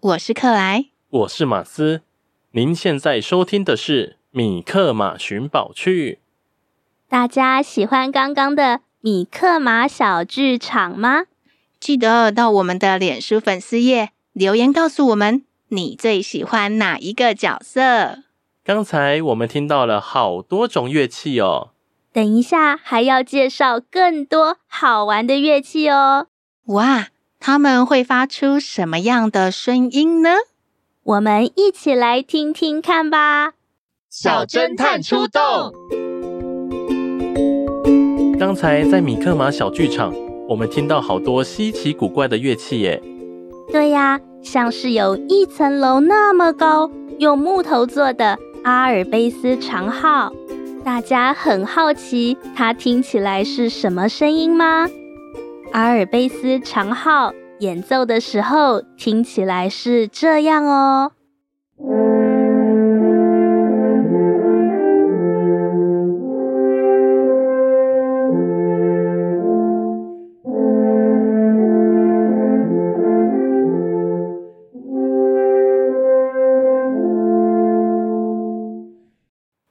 我是克莱，我是马斯。您现在收听的是《米克马寻宝趣》。大家喜欢刚刚的米克马小剧场吗？记得到我们的脸书粉丝页留言告诉我们，你最喜欢哪一个角色？刚才我们听到了好多种乐器哦。等一下还要介绍更多好玩的乐器哦。哇！他们会发出什么样的声音呢？我们一起来听听看吧。小侦探出动！刚才在米克马小剧场，我们听到好多稀奇古怪的乐器耶。对呀，像是有一层楼那么高，用木头做的阿尔卑斯长号。大家很好奇，它听起来是什么声音吗？阿尔卑斯长号演奏的时候，听起来是这样哦。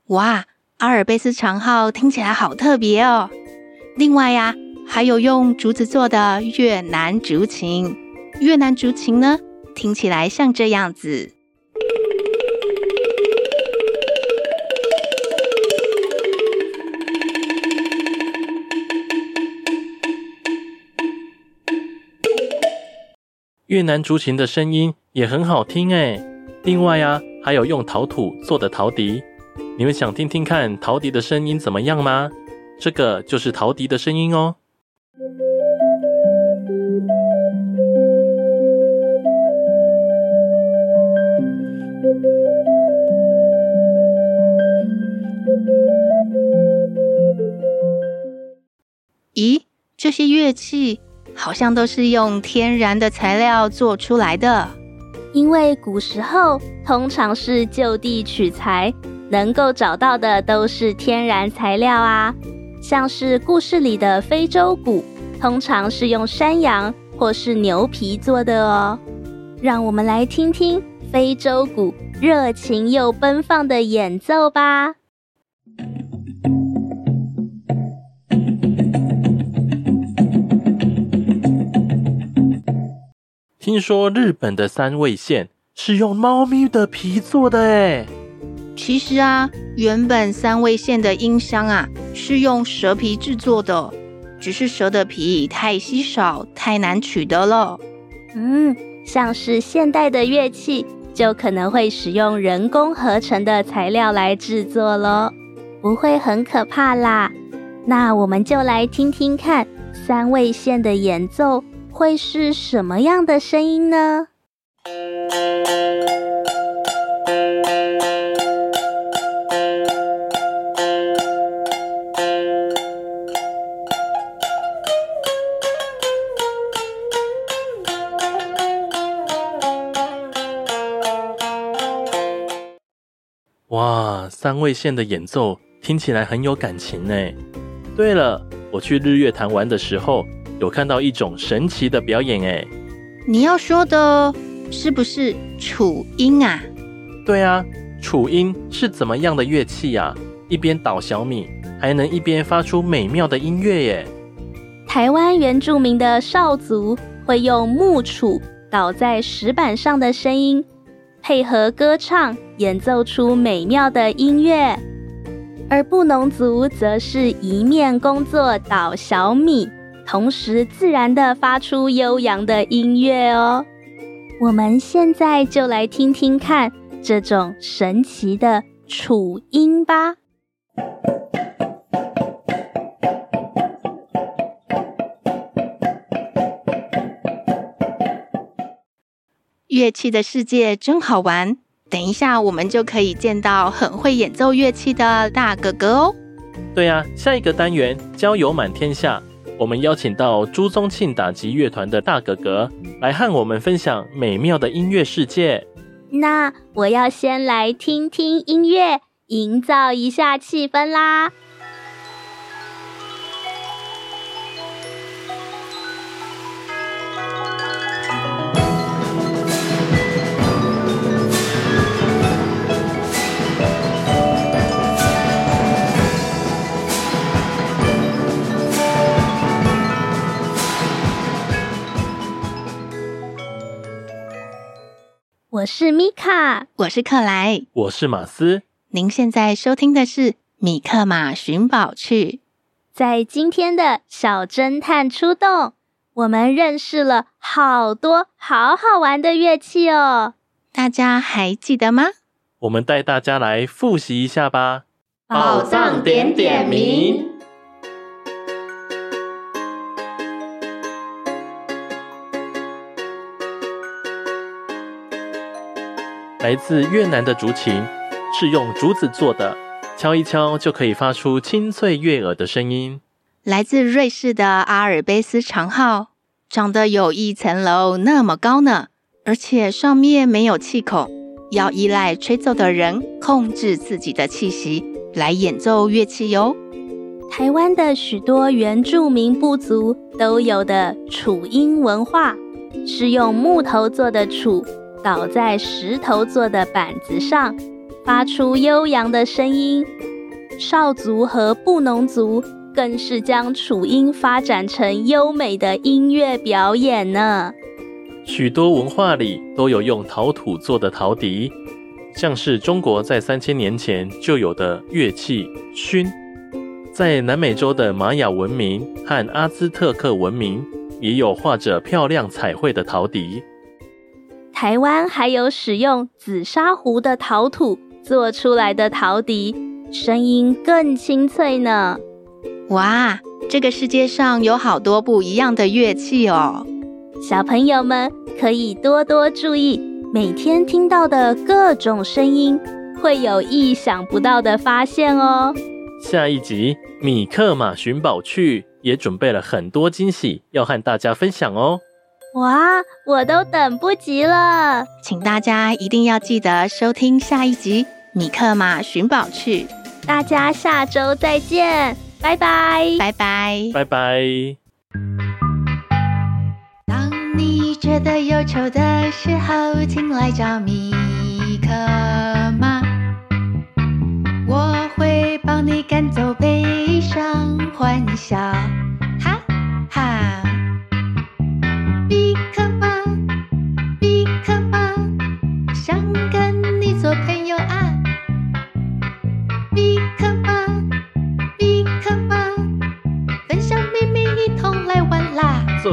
哇，阿尔卑斯长号听起来好特别哦。另外呀。还有用竹子做的越南竹琴，越南竹琴呢，听起来像这样子。越南竹琴的声音也很好听诶。另外呀，还有用陶土做的陶笛，你们想听听看陶笛的声音怎么样吗？这个就是陶笛的声音哦。些乐器好像都是用天然的材料做出来的。因为古时候通常是就地取材，能够找到的都是天然材料啊。像是故事里的非洲鼓，通常是用山羊或是牛皮做的哦。让我们来听听非洲鼓热情又奔放的演奏吧。听说日本的三味线是用猫咪的皮做的诶。其实啊，原本三味线的音箱啊是用蛇皮制作的，只是蛇的皮太稀少，太难取得了。嗯，像是现代的乐器，就可能会使用人工合成的材料来制作咯，不会很可怕啦。那我们就来听听看三味线的演奏。会是什么样的声音呢？哇三位线的演奏听起来很有感情呢。对了我去日月潭玩的时候有看到一种神奇的表演哎。你要说的是不是楚音啊？对啊，楚音是怎么样的乐器呀？一边捣小米，还能一边发出美妙的音乐耶。台湾原住民的少族会用木杵倒在石板上的声音，配合歌唱，演奏出美妙的音乐。而布农族则是一面工作捣小米，同时自然的发出悠扬的音乐哦。我们现在就来听听看这种神奇的楚音吧。乐器的世界真好玩，等一下我们就可以见到很会演奏乐器的大哥哥哦。对啊，下一个单元交友满天下，我们邀请到朱宗庆打击乐团的大哥哥来和我们分享美妙的音乐世界。那我要先来听听音乐，营造一下气氛啦。我是米卡，我是克莱，我是马斯。您现在收听的是《米克马寻宝趣》。在今天的小侦探出动，我们认识了好多好好玩的乐器哦。大家还记得吗？我们带大家来复习一下吧。宝藏点点名。来自越南的竹琴是用竹子做的，敲一敲就可以发出清脆悦耳的声音。来自瑞士的阿尔卑斯长号，长得有一层楼那么高呢，而且上面没有气孔，要依赖吹奏的人控制自己的气息来演奏乐器哟。台湾的许多原住民部族都有的楚音文化，是用木头做的黜。倒在石头做的板子上，发出悠扬的声音。少族和布农族更是将楚音发展成优美的音乐表演呢。许多文化里都有用陶土做的陶笛，像是中国在三千年前就有的乐器埙，在南美洲的玛雅文明和阿兹特克文明也有画着漂亮彩绘的陶笛。台湾还有使用紫砂壶的陶土做出来的陶笛，声音更清脆呢。哇，这个世界上有好多不一样的乐器哦！小朋友们可以多多注意，每天听到的各种声音，会有意想不到的发现哦。下一集米克马寻宝趣也准备了很多惊喜要和大家分享哦。哇，我都等不及了！请大家一定要记得收听下一集《米克马寻宝去》。大家下周再见，拜拜，拜拜，拜拜。当你觉得忧愁的时候，请来找米克马，我会帮你赶走悲伤，欢笑。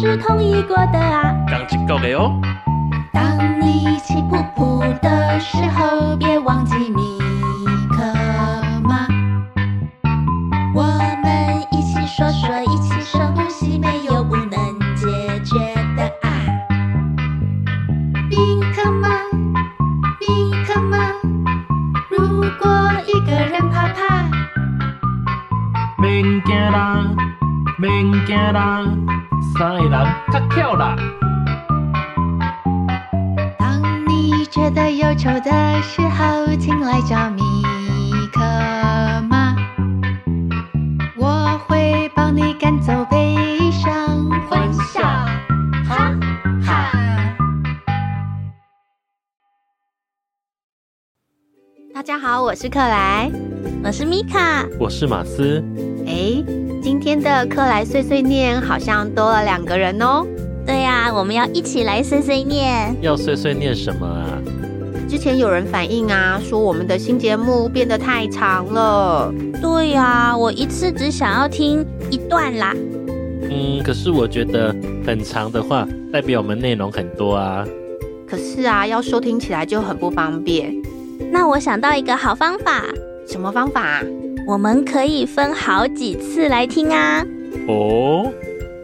是同意过的啊，刚的哦。当你气噗噗的时候，觉得忧愁的时候，请来找米可妈，我会帮你赶走悲伤，欢笑，哈哈。大家好，我是克莱，我是米卡，我是马斯。哎，今天的克莱碎碎念好像多了两个人哦。对呀、啊，我们要一起来碎碎念。要碎碎念什么啊？之前有人反映啊，说我们的新节目变得太长了。对呀、啊，我一次只想要听一段啦。嗯，可是我觉得很长的话，代表我们内容很多啊。可是啊，要收听起来就很不方便。那我想到一个好方法。什么方法？我们可以分好几次来听啊。哦。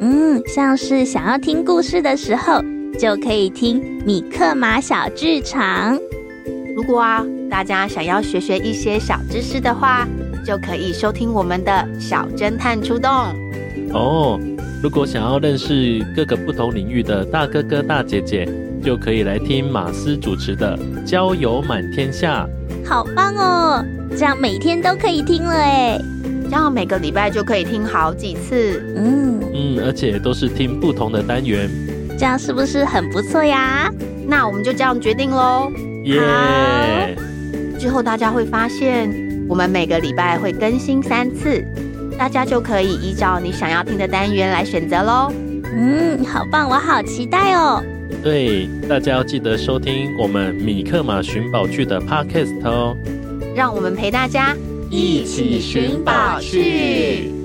嗯，像是想要听故事的时候，就可以听米克马小剧场。如果啊，大家想要学学一些小知识的话，就可以收听我们的小侦探出动。哦，如果想要认识各个不同领域的大哥哥大姐姐，就可以来听马斯主持的《交友满天下》，好棒哦！这样每天都可以听了哎，这样每个礼拜就可以听好几次。嗯嗯，而且都是听不同的单元，这样是不是很不错呀？那我们就这样决定喽。耶之后大家会发现，我们每个礼拜会更新三次，大家就可以依照你想要听的单元来选择喽。嗯，好棒，我好期待哦。对，大家要记得收听我们米克马寻宝剧的 Podcast 哦。让我们陪大家一起寻宝去。